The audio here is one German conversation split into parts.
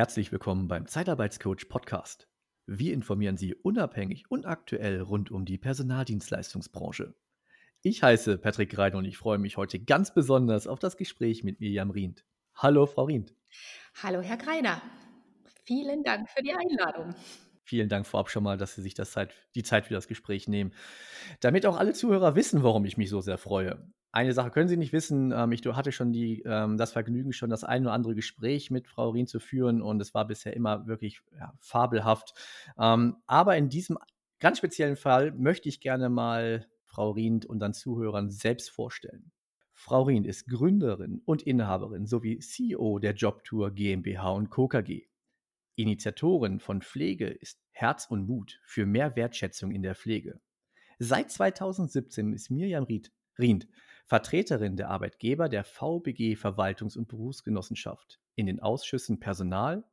Herzlich willkommen beim Zeitarbeitscoach Podcast. Wir informieren Sie unabhängig und aktuell rund um die Personaldienstleistungsbranche. Ich heiße Patrick Rein und ich freue mich heute ganz besonders auf das Gespräch mit Mirjam Rient. Hallo, Frau Rient. Hallo, Herr Greiner. Vielen Dank für die Einladung. Vielen Dank vorab schon mal, dass Sie sich Zeit, die Zeit für das Gespräch nehmen. Damit auch alle Zuhörer wissen, warum ich mich so sehr freue. Eine Sache können Sie nicht wissen. Ähm, ich hatte schon die, ähm, das Vergnügen, schon das ein oder andere Gespräch mit Frau Rien zu führen und es war bisher immer wirklich ja, fabelhaft. Ähm, aber in diesem ganz speziellen Fall möchte ich gerne mal Frau Rien und dann Zuhörern selbst vorstellen. Frau Rien ist Gründerin und Inhaberin sowie CEO der Jobtour GmbH und Co. KG. Initiatorin von Pflege ist Herz und Mut für mehr Wertschätzung in der Pflege. Seit 2017 ist Mirjam Ried, Rient Vertreterin der Arbeitgeber der VBG Verwaltungs- und Berufsgenossenschaft in den Ausschüssen Personal,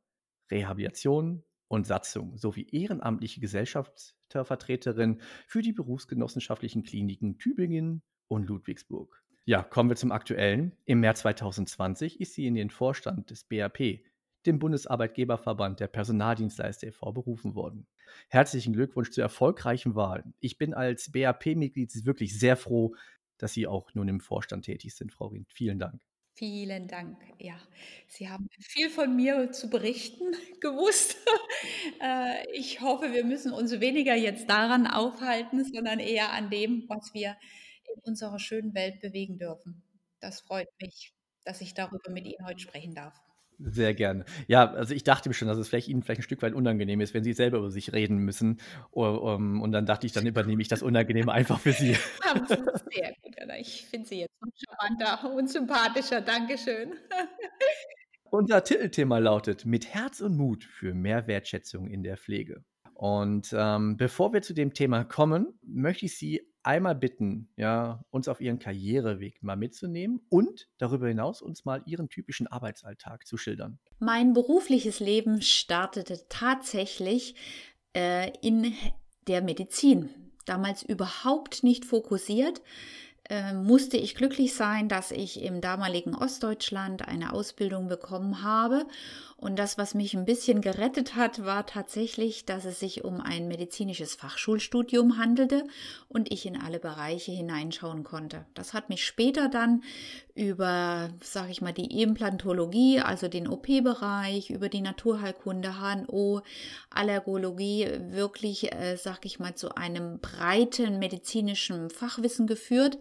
Rehabilitation und Satzung sowie ehrenamtliche Gesellschaftervertreterin für die berufsgenossenschaftlichen Kliniken Tübingen und Ludwigsburg. Ja, kommen wir zum Aktuellen. Im März 2020 ist sie in den Vorstand des BAP, dem Bundesarbeitgeberverband der Personaldienstleister e.V., berufen worden. Herzlichen Glückwunsch zur erfolgreichen Wahl. Ich bin als BAP-Mitglied wirklich sehr froh, dass Sie auch nun im Vorstand tätig sind, Frau Rient. Vielen Dank. Vielen Dank. Ja, Sie haben viel von mir zu berichten gewusst. Äh, ich hoffe, wir müssen uns weniger jetzt daran aufhalten, sondern eher an dem, was wir in unserer schönen Welt bewegen dürfen. Das freut mich, dass ich darüber mit Ihnen heute sprechen darf. Sehr gerne. Ja, also ich dachte mir schon, dass es vielleicht Ihnen vielleicht ein Stück weit unangenehm ist, wenn Sie selber über sich reden müssen. Und dann dachte ich, dann übernehme ich das Unangenehme einfach für Sie. sehr gut, Ich finde Sie jetzt charmanter und sympathischer. Dankeschön. Unser Titelthema lautet Mit Herz und Mut für mehr Wertschätzung in der Pflege. Und ähm, bevor wir zu dem Thema kommen, möchte ich Sie einmal bitten, ja, uns auf Ihren Karriereweg mal mitzunehmen und darüber hinaus uns mal Ihren typischen Arbeitsalltag zu schildern. Mein berufliches Leben startete tatsächlich äh, in der Medizin. Damals überhaupt nicht fokussiert. Äh, musste ich glücklich sein, dass ich im damaligen Ostdeutschland eine Ausbildung bekommen habe und das, was mich ein bisschen gerettet hat, war tatsächlich, dass es sich um ein medizinisches Fachschulstudium handelte und ich in alle Bereiche hineinschauen konnte. Das hat mich später dann über, sage ich mal, die Implantologie, also den OP-Bereich, über die Naturheilkunde, HNO, Allergologie wirklich, äh, sage ich mal, zu einem breiten medizinischen Fachwissen geführt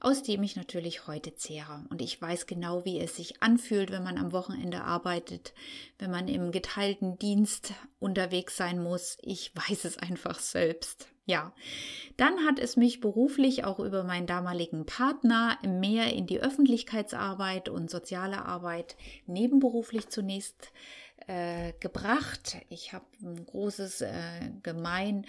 aus dem ich natürlich heute zehre. Und ich weiß genau, wie es sich anfühlt, wenn man am Wochenende arbeitet, wenn man im geteilten Dienst unterwegs sein muss. Ich weiß es einfach selbst. Ja, dann hat es mich beruflich auch über meinen damaligen Partner mehr in die Öffentlichkeitsarbeit und soziale Arbeit nebenberuflich zunächst äh, gebracht. Ich habe ein großes äh, gemein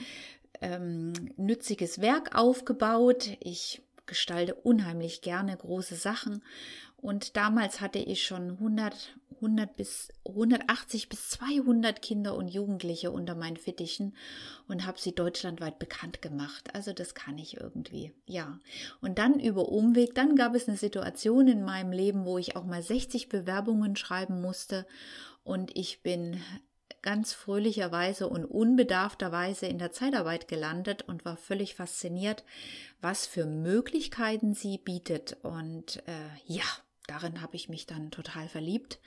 ähm, nütziges Werk aufgebaut. Ich gestalte unheimlich gerne große Sachen und damals hatte ich schon 100, 100 bis 180 bis 200 Kinder und Jugendliche unter meinen Fittichen und habe sie deutschlandweit bekannt gemacht. Also das kann ich irgendwie, ja. Und dann über Umweg, dann gab es eine Situation in meinem Leben, wo ich auch mal 60 Bewerbungen schreiben musste und ich bin ganz fröhlicherweise und unbedarfterweise in der Zeitarbeit gelandet und war völlig fasziniert, was für Möglichkeiten sie bietet. Und äh, ja, darin habe ich mich dann total verliebt,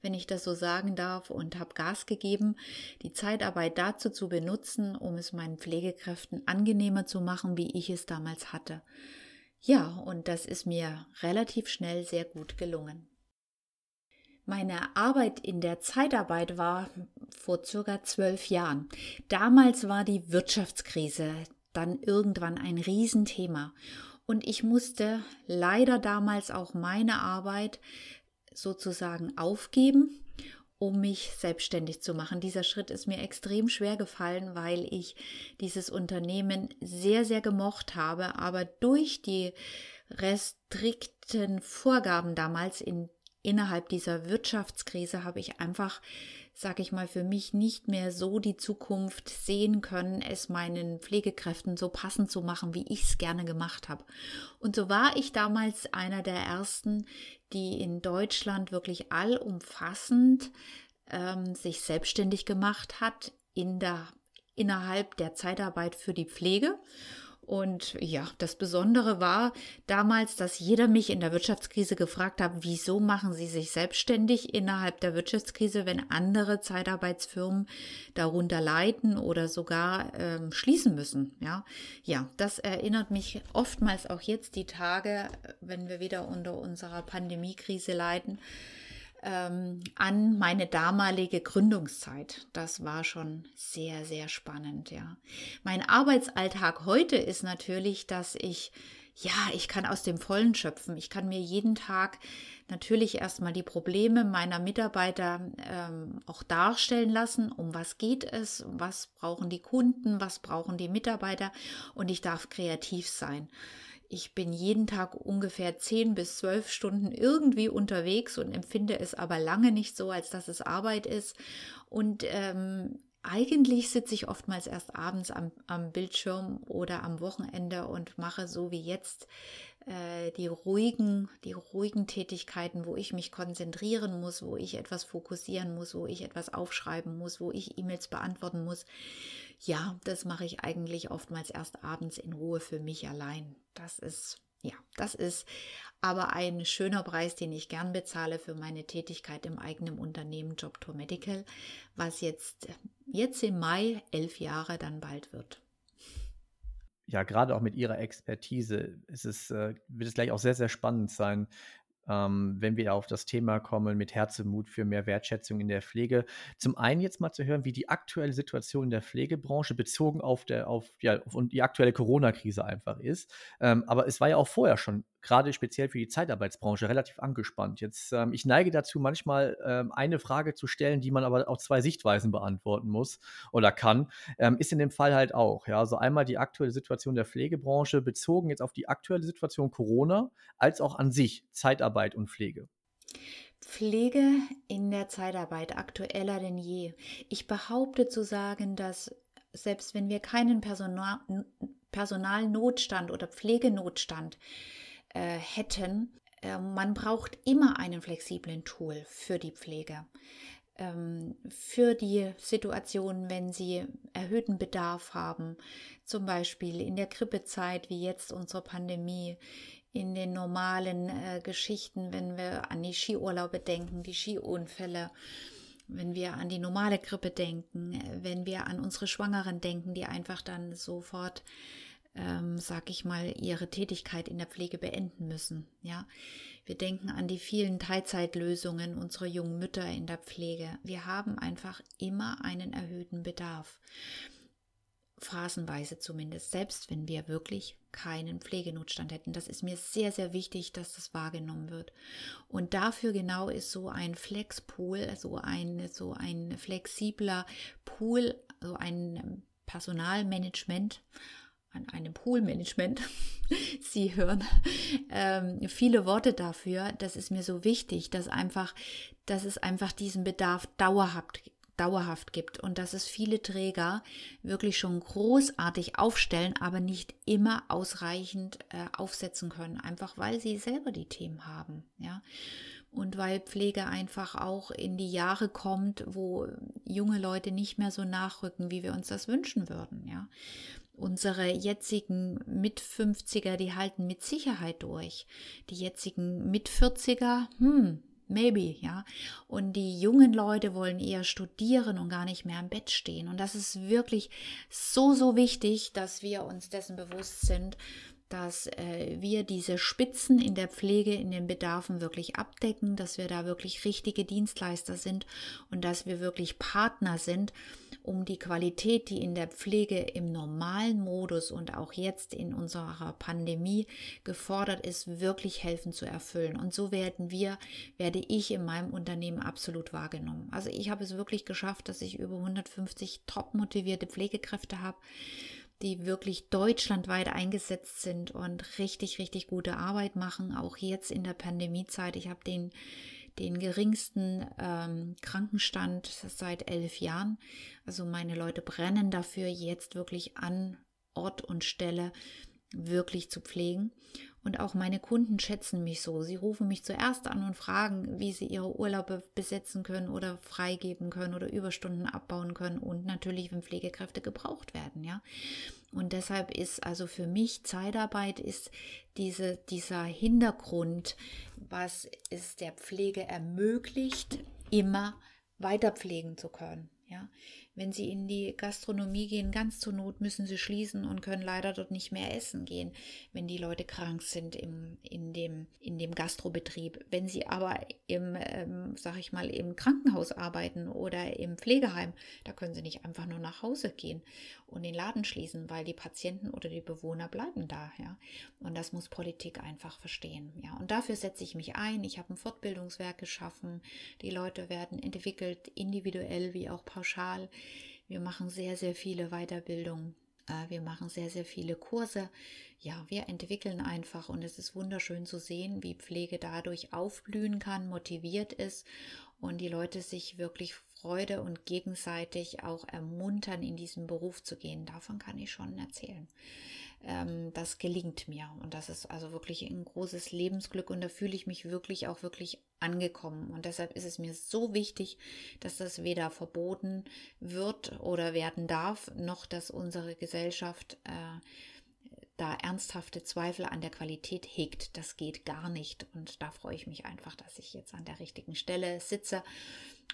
wenn ich das so sagen darf, und habe Gas gegeben, die Zeitarbeit dazu zu benutzen, um es meinen Pflegekräften angenehmer zu machen, wie ich es damals hatte. Ja, und das ist mir relativ schnell sehr gut gelungen. Meine Arbeit in der Zeitarbeit war vor circa zwölf Jahren. Damals war die Wirtschaftskrise dann irgendwann ein Riesenthema. Und ich musste leider damals auch meine Arbeit sozusagen aufgeben, um mich selbstständig zu machen. Dieser Schritt ist mir extrem schwer gefallen, weil ich dieses Unternehmen sehr, sehr gemocht habe, aber durch die restrikten Vorgaben damals in innerhalb dieser Wirtschaftskrise habe ich einfach, sage ich mal, für mich nicht mehr so die Zukunft sehen können, es meinen Pflegekräften so passend zu machen, wie ich es gerne gemacht habe. Und so war ich damals einer der ersten, die in Deutschland wirklich allumfassend ähm, sich selbstständig gemacht hat in der, innerhalb der Zeitarbeit für die Pflege und ja, das Besondere war damals, dass jeder mich in der Wirtschaftskrise gefragt hat, wieso machen Sie sich selbstständig innerhalb der Wirtschaftskrise, wenn andere Zeitarbeitsfirmen darunter leiden oder sogar ähm, schließen müssen. Ja, ja, das erinnert mich oftmals auch jetzt die Tage, wenn wir wieder unter unserer Pandemiekrise leiden ähm, an meine damalige Gründungszeit. Das war schon sehr, sehr spannend, ja. Mein Arbeitsalltag heute ist natürlich, dass ich ja, ich kann aus dem Vollen schöpfen. Ich kann mir jeden Tag natürlich erstmal die Probleme meiner Mitarbeiter ähm, auch darstellen lassen. Um was geht es? Was brauchen die Kunden? Was brauchen die Mitarbeiter? Und ich darf kreativ sein ich bin jeden Tag ungefähr 10 bis 12 Stunden irgendwie unterwegs und empfinde es aber lange nicht so, als dass es Arbeit ist. Und ähm, eigentlich sitze ich oftmals erst abends am, am, Bildschirm oder am Wochenende und mache so wie jetzt die ruhigen, die ruhigen Tätigkeiten, wo ich mich konzentrieren muss, wo ich etwas fokussieren muss, wo ich etwas aufschreiben muss, wo ich E-Mails beantworten muss. Ja, das mache ich eigentlich oftmals erst abends in Ruhe für mich allein. Das ist, ja, das ist aber ein schöner Preis, den ich gern bezahle für meine Tätigkeit im eigenen Unternehmen Jobtour Medical, was jetzt, jetzt im Mai elf Jahre dann bald wird ja, gerade auch mit Ihrer Expertise ist es, äh, wird es gleich auch sehr, sehr spannend sein, ähm, wenn wir auf das Thema kommen mit Herzemut für mehr Wertschätzung in der Pflege. Zum einen jetzt mal zu hören, wie die aktuelle Situation in der Pflegebranche bezogen auf, der, auf, ja, auf die aktuelle Corona-Krise einfach ist. Ähm, aber es war ja auch vorher schon gerade speziell für die Zeitarbeitsbranche relativ angespannt. Jetzt, ähm, ich neige dazu, manchmal ähm, eine Frage zu stellen, die man aber auch zwei Sichtweisen beantworten muss oder kann. Ähm, ist in dem Fall halt auch. Ja, also einmal die aktuelle Situation der Pflegebranche bezogen jetzt auf die aktuelle Situation Corona, als auch an sich Zeitarbeit und Pflege. Pflege in der Zeitarbeit aktueller denn je. Ich behaupte zu sagen, dass selbst wenn wir keinen Personal, Personalnotstand oder Pflegenotstand äh, hätten. Äh, man braucht immer einen flexiblen Tool für die Pflege. Ähm, für die Situation, wenn sie erhöhten Bedarf haben, zum Beispiel in der Grippezeit, wie jetzt unsere Pandemie, in den normalen äh, Geschichten, wenn wir an die Skiurlaube denken, die Skiunfälle, wenn wir an die normale Grippe denken, äh, wenn wir an unsere Schwangeren denken, die einfach dann sofort ähm, sag ich mal, ihre Tätigkeit in der Pflege beenden müssen. Ja, wir denken an die vielen Teilzeitlösungen unserer jungen Mütter in der Pflege. Wir haben einfach immer einen erhöhten Bedarf. Phasenweise zumindest, selbst wenn wir wirklich keinen Pflegenotstand hätten. Das ist mir sehr, sehr wichtig, dass das wahrgenommen wird. Und dafür genau ist so ein Flexpool, so ein, so ein flexibler Pool, so ein Personalmanagement an einem Poolmanagement. Sie hören ähm, viele Worte dafür. Das ist mir so wichtig, dass einfach, dass es einfach diesen Bedarf dauerhaft dauerhaft gibt und dass es viele Träger wirklich schon großartig aufstellen, aber nicht immer ausreichend äh, aufsetzen können, einfach weil sie selber die Themen haben, ja. Und weil Pflege einfach auch in die Jahre kommt, wo junge Leute nicht mehr so nachrücken, wie wir uns das wünschen würden, ja. Unsere jetzigen Mit-50er, die halten mit Sicherheit durch. Die jetzigen Mit-40er, hm, maybe, ja. Und die jungen Leute wollen eher studieren und gar nicht mehr im Bett stehen. Und das ist wirklich so, so wichtig, dass wir uns dessen bewusst sind, dass äh, wir diese Spitzen in der Pflege, in den Bedarfen wirklich abdecken, dass wir da wirklich richtige Dienstleister sind und dass wir wirklich Partner sind, um die Qualität, die in der Pflege im normalen Modus und auch jetzt in unserer Pandemie gefordert ist, wirklich helfen zu erfüllen. Und so werden wir, werde ich in meinem Unternehmen absolut wahrgenommen. Also ich habe es wirklich geschafft, dass ich über 150 top motivierte Pflegekräfte habe die wirklich deutschlandweit eingesetzt sind und richtig, richtig gute Arbeit machen, auch jetzt in der Pandemiezeit. Ich habe den, den geringsten ähm, Krankenstand seit elf Jahren. Also meine Leute brennen dafür, jetzt wirklich an Ort und Stelle wirklich zu pflegen. Und auch meine Kunden schätzen mich so. Sie rufen mich zuerst an und fragen, wie sie ihre Urlaube besetzen können oder freigeben können oder Überstunden abbauen können und natürlich, wenn Pflegekräfte gebraucht werden, ja. Und deshalb ist also für mich Zeitarbeit ist diese, dieser Hintergrund, was es der Pflege ermöglicht, immer weiter pflegen zu können. Ja, wenn Sie in die Gastronomie gehen, ganz zur Not müssen Sie schließen und können leider dort nicht mehr essen gehen, wenn die Leute krank sind im, in, dem, in dem Gastrobetrieb. Wenn Sie aber im, ähm, sag ich mal, im Krankenhaus arbeiten oder im Pflegeheim, da können Sie nicht einfach nur nach Hause gehen und den Laden schließen, weil die Patienten oder die Bewohner bleiben da. Ja? Und das muss Politik einfach verstehen. Ja? Und dafür setze ich mich ein. Ich habe ein Fortbildungswerk geschaffen. Die Leute werden entwickelt, individuell wie auch pauschal. Wir machen sehr, sehr viele Weiterbildungen. Äh, wir machen sehr, sehr viele Kurse. Ja, wir entwickeln einfach und es ist wunderschön zu sehen, wie Pflege dadurch aufblühen kann, motiviert ist und die Leute sich wirklich Freude und gegenseitig auch ermuntern, in diesen Beruf zu gehen. Davon kann ich schon erzählen. Ähm, das gelingt mir und das ist also wirklich ein großes Lebensglück und da fühle ich mich wirklich auch wirklich angekommen. Und deshalb ist es mir so wichtig, dass das weder verboten wird oder werden darf, noch dass unsere Gesellschaft äh, da ernsthafte Zweifel an der Qualität hegt. Das geht gar nicht. Und da freue ich mich einfach, dass ich jetzt an der richtigen Stelle sitze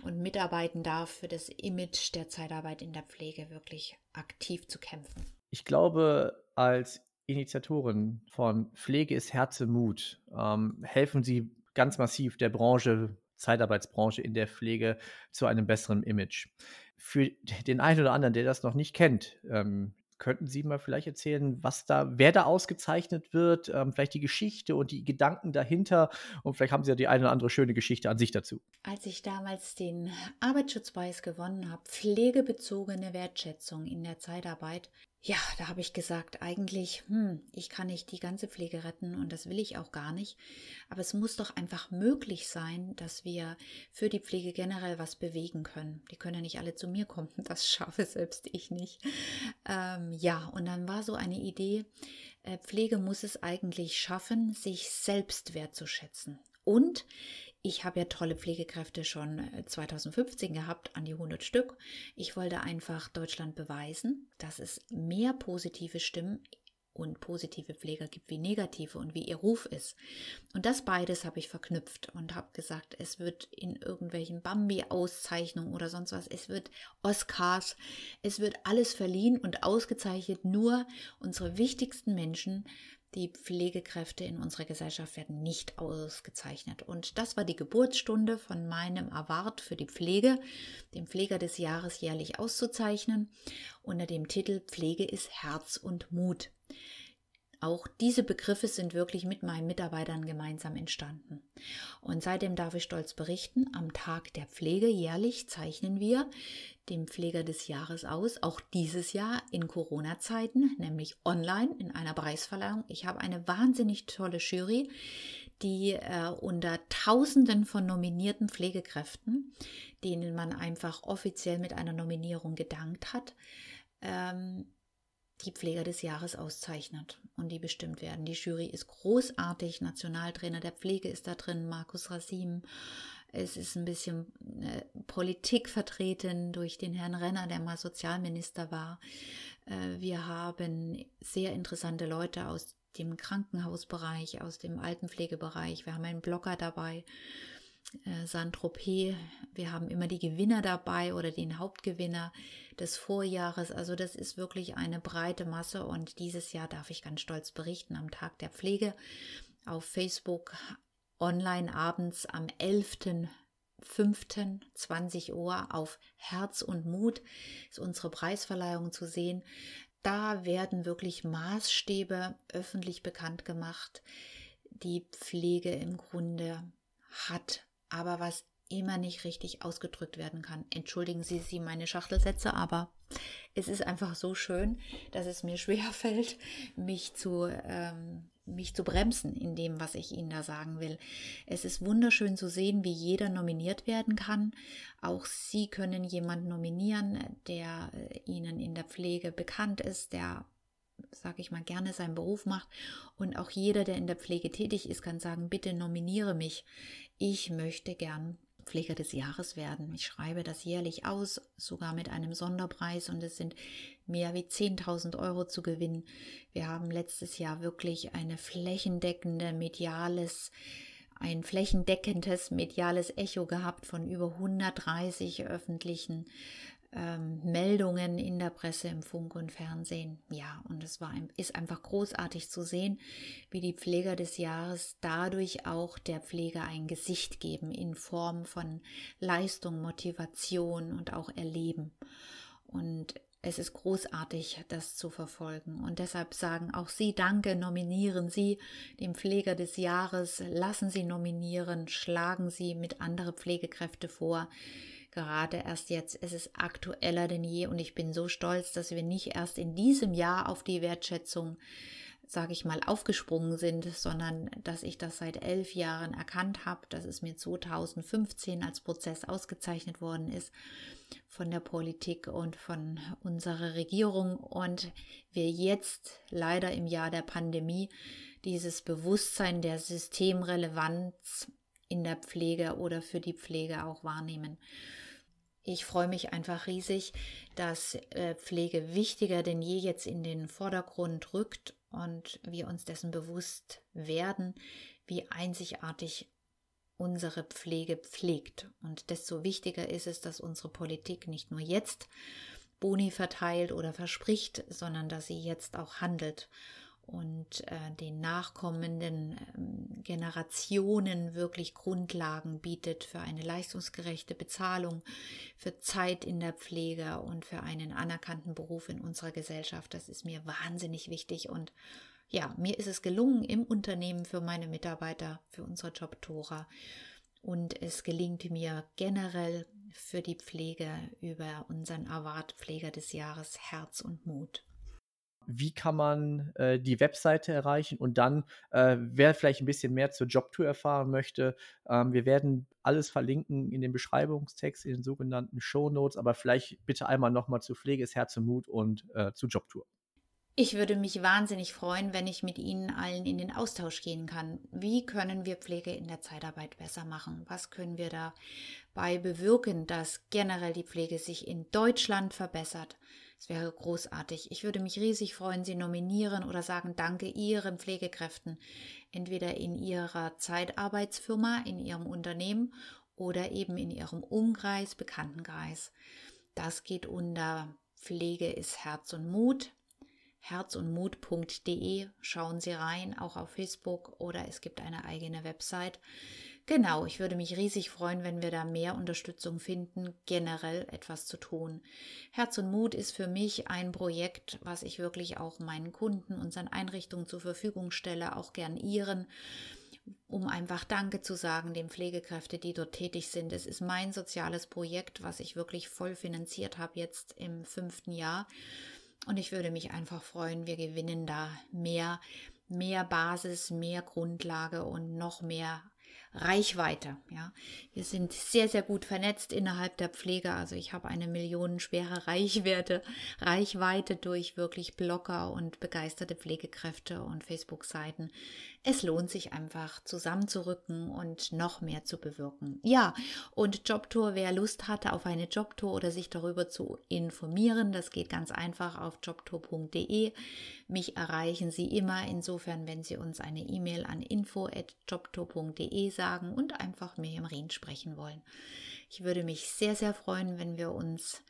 und mitarbeiten darf, für das Image der Zeitarbeit in der Pflege wirklich aktiv zu kämpfen. Ich glaube, als Initiatorin von Pflege ist Herze Mut ähm, helfen Sie ganz massiv der Branche, Zeitarbeitsbranche in der Pflege zu einem besseren Image. Für den einen oder anderen, der das noch nicht kennt, ähm, könnten Sie mal vielleicht erzählen, was da, wer da ausgezeichnet wird, ähm, vielleicht die Geschichte und die Gedanken dahinter und vielleicht haben Sie ja die eine oder andere schöne Geschichte an sich dazu. Als ich damals den Arbeitsschutzpreis gewonnen habe, pflegebezogene Wertschätzung in der Zeitarbeit, ja, da habe ich gesagt, eigentlich, hm, ich kann nicht die ganze Pflege retten und das will ich auch gar nicht. Aber es muss doch einfach möglich sein, dass wir für die Pflege generell was bewegen können. Die können ja nicht alle zu mir kommen, das schaffe selbst ich nicht. Ähm, ja, und dann war so eine Idee, äh, Pflege muss es eigentlich schaffen, sich selbst wertzuschätzen. Und ich habe ja tolle Pflegekräfte schon 2015 äh, gehabt, an die 100 Stück. Ich wollte einfach Deutschland beweisen, dass es mehr positive Stimmen und positive Pfleger gibt wie negative und wie ihr Ruf ist. Und das beides habe ich verknüpft und habe gesagt, es wird in irgendwelchen Bambi-Auszeichnungen oder sonst was, es wird Oscars, es wird alles verliehen und ausgezeichnet, nur unsere wichtigsten Menschen die Pflegekräfte in unserer Gesellschaft werden nicht ausgezeichnet. Und das war die Geburtsstunde von meinem Award für die Pflege, den Pfleger des Jahres jährlich auszuzeichnen, unter dem Titel Pflege ist Herz und Mut. Auch diese Begriffe sind wirklich mit meinen Mitarbeitern gemeinsam entstanden. Und seitdem darf ich stolz berichten, am Tag der Pflege jährlich zeichnen wir den Pfleger des Jahres aus, auch dieses Jahr in Corona-Zeiten, nämlich online in einer Preisverleihung. Ich habe eine wahnsinnig tolle Jury, die äh, unter Tausenden von nominierten Pflegekräften, denen man einfach offiziell mit einer Nominierung gedankt hat, ähm, die Pfleger des Jahres auszeichnet und die bestimmt werden. Die Jury ist großartig, Nationaltrainer der Pflege ist da drin, Markus Rasim. Es ist ein bisschen äh, Politik vertreten durch den Herrn Renner, der mal Sozialminister war. Äh, wir haben sehr interessante Leute aus dem Krankenhausbereich, aus dem Altenpflegebereich. Wir haben einen Blogger dabei äh, Saint-Tropez. Wir haben immer die Gewinner dabei oder den Hauptgewinner des Vorjahres. Also das ist wirklich eine breite Masse und dieses Jahr darf ich ganz stolz berichten am Tag der Pflege auf Facebook online abends am 11. 20 Uhr auf Herz und Mut ist unsere Preisverleihung zu sehen. Da werden wirklich Maßstäbe öffentlich bekannt gemacht, die Pflege im Grunde hat aber was immer nicht richtig ausgedrückt werden kann. Entschuldigen Sie Sie meine Schachtelsätze, aber es ist einfach so schön, dass es mir schwer fällt, mich zu, ähm, mich zu bremsen in dem, was ich Ihnen da sagen will. Es ist wunderschön zu sehen, wie jeder nominiert werden kann. Auch Sie können jemanden nominieren, der äh, Ihnen in der Pflege bekannt ist, der sage ich mal, gerne seinen Beruf macht. Und auch jeder, der in der Pflege tätig ist, kann sagen, bitte nominiere mich. Ich möchte gern Pfleger des Jahres werden. Ich schreibe das jährlich aus, sogar mit einem Sonderpreis und es sind mehr wie 10.000 Euro zu gewinnen. Wir haben letztes Jahr wirklich eine flächendeckende mediales ein flächendeckendes mediales Echo gehabt von über 130 öffentlichen ähm, Meldungen in der Presse, im Funk und Fernsehen. Ja, und es war ist einfach großartig zu sehen, wie die Pfleger des Jahres dadurch auch der Pflege ein Gesicht geben in Form von Leistung, Motivation und auch Erleben. Und es ist großartig, das zu verfolgen. Und deshalb sagen auch Sie Danke, nominieren Sie den Pfleger des Jahres, lassen Sie nominieren, schlagen Sie mit andere Pflegekräfte vor, gerade erst jetzt. ist Es aktueller denn je und ich bin so stolz, dass wir nicht erst in diesem Jahr auf die Wertschätzung sage ich mal, aufgesprungen sind, sondern dass ich das seit elf Jahren erkannt habe, dass es mir 2015 als Prozess ausgezeichnet worden ist von der Politik und von unserer Regierung und wir jetzt leider im Jahr der Pandemie dieses Bewusstsein der Systemrelevanz in der Pflege oder für die Pflege auch wahrnehmen. Ich freue mich einfach riesig, dass äh, Pflege wichtiger denn je jetzt in den Vordergrund rückt und wir uns dessen bewusst werden, wie einzigartig unsere Pflege pflegt. Und desto wichtiger ist es, dass unsere Politik nicht nur jetzt Boni verteilt oder verspricht, sondern dass sie jetzt auch handelt und äh, den nachkommenden ähm, Generationen wirklich Grundlagen bietet für eine leistungsgerechte Bezahlung, für Zeit in der Pflege und für einen anerkannten Beruf in unserer Gesellschaft. Das ist mir wahnsinnig wichtig und ja, mir ist es gelungen im Unternehmen für meine Mitarbeiter, für unsere Jobtora und es gelingt mir generell für die Pflege über unseren Award Pfleger des Jahres Herz und Mut wie kann man äh, die Webseite erreichen und dann, äh, wer vielleicht ein bisschen mehr zur Jobtour erfahren möchte, ähm, wir werden alles verlinken in den Beschreibungstext, in den sogenannten Show Notes, aber vielleicht bitte einmal nochmal zu Pflege ist Herz und Mut und äh, zu Jobtour. Ich würde mich wahnsinnig freuen, wenn ich mit Ihnen allen in den Austausch gehen kann. Wie können wir Pflege in der Zeitarbeit besser machen? Was können wir dabei bewirken, dass generell die Pflege sich in Deutschland verbessert? Es wäre großartig. Ich würde mich riesig freuen, Sie nominieren oder sagen Danke Ihren Pflegekräften, entweder in Ihrer Zeitarbeitsfirma, in Ihrem Unternehmen oder eben in Ihrem Umkreis, Bekanntenkreis. Das geht unter Pflege ist Herz und Mut herzundmut.de. Schauen Sie rein, auch auf Facebook oder es gibt eine eigene Website. Genau, ich würde mich riesig freuen, wenn wir da mehr Unterstützung finden, generell etwas zu tun. Herz und Mut ist für mich ein Projekt, was ich wirklich auch meinen Kunden, unseren Einrichtungen zur Verfügung stelle, auch gern ihren, um einfach Danke zu sagen den Pflegekräften, die dort tätig sind. Es ist mein soziales Projekt, was ich wirklich voll finanziert habe jetzt im fünften Jahr. Und ich würde mich einfach freuen, wir gewinnen da mehr, mehr Basis, mehr Grundlage und noch mehr Reichweite. Ja, wir sind sehr, sehr gut vernetzt innerhalb der Pflege. Also ich habe eine millionenschwere Reichwerte, Reichweite durch wirklich Blogger und begeisterte Pflegekräfte und Facebook-Seiten. Es lohnt sich einfach zusammenzurücken und noch mehr zu bewirken. Ja, und Jobtour, wer Lust hatte auf eine Jobtour oder sich darüber zu informieren, das geht ganz einfach auf jobtour.de. Mich erreichen Sie immer insofern, wenn Sie uns eine E-Mail an info@jobtour.de sagen und einfach Miriam Rien sprechen wollen. Ich würde mich sehr, sehr freuen, wenn wir uns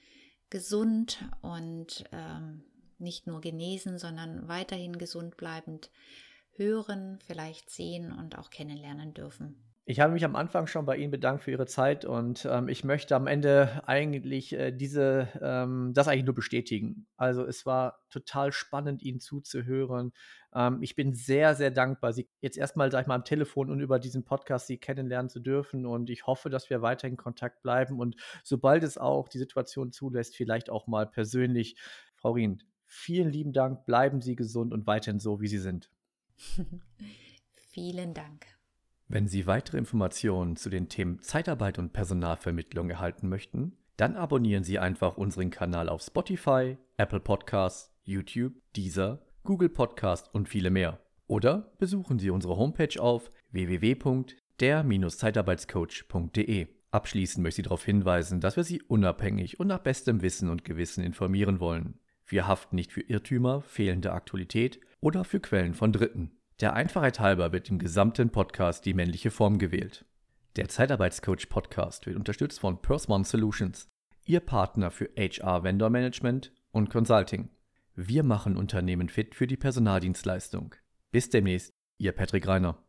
gesund und ähm, nicht nur genesen, sondern weiterhin gesund bleibend hören, vielleicht sehen und auch kennenlernen dürfen. Ich habe mich am Anfang schon bei Ihnen bedankt für Ihre Zeit und ähm, ich möchte am Ende eigentlich äh, diese, ähm, das eigentlich nur bestätigen. Also es war total spannend, Ihnen zuzuhören. Ähm, ich bin sehr, sehr dankbar, Sie jetzt erstmal, sag ich mal, am Telefon und über diesen Podcast Sie kennenlernen zu dürfen und ich hoffe, dass wir weiter in Kontakt bleiben und sobald es auch die Situation zulässt, vielleicht auch mal persönlich. Frau Rien, vielen lieben Dank, bleiben Sie gesund und weiterhin so, wie Sie sind. Vielen Dank. Wenn Sie weitere Informationen zu den Themen Zeitarbeit und Personalvermittlung erhalten möchten, dann abonnieren Sie einfach unseren Kanal auf Spotify, Apple Podcasts, YouTube, Deezer Google Podcast und viele mehr. Oder besuchen Sie unsere Homepage auf www.der-zeitarbeitscoach.de. Abschließend möchte ich darauf hinweisen, dass wir Sie unabhängig und nach bestem Wissen und Gewissen informieren wollen. Wir haften nicht für Irrtümer, fehlende Aktualität oder für Quellen von Dritten. Der Einfachheit halber wird im gesamten Podcast die männliche Form gewählt. Der Zeitarbeitscoach Podcast wird unterstützt von Persmon Solutions, Ihr Partner für HR Vendor Management und Consulting. Wir machen Unternehmen fit für die Personaldienstleistung. Bis demnächst, Ihr Patrick Reiner.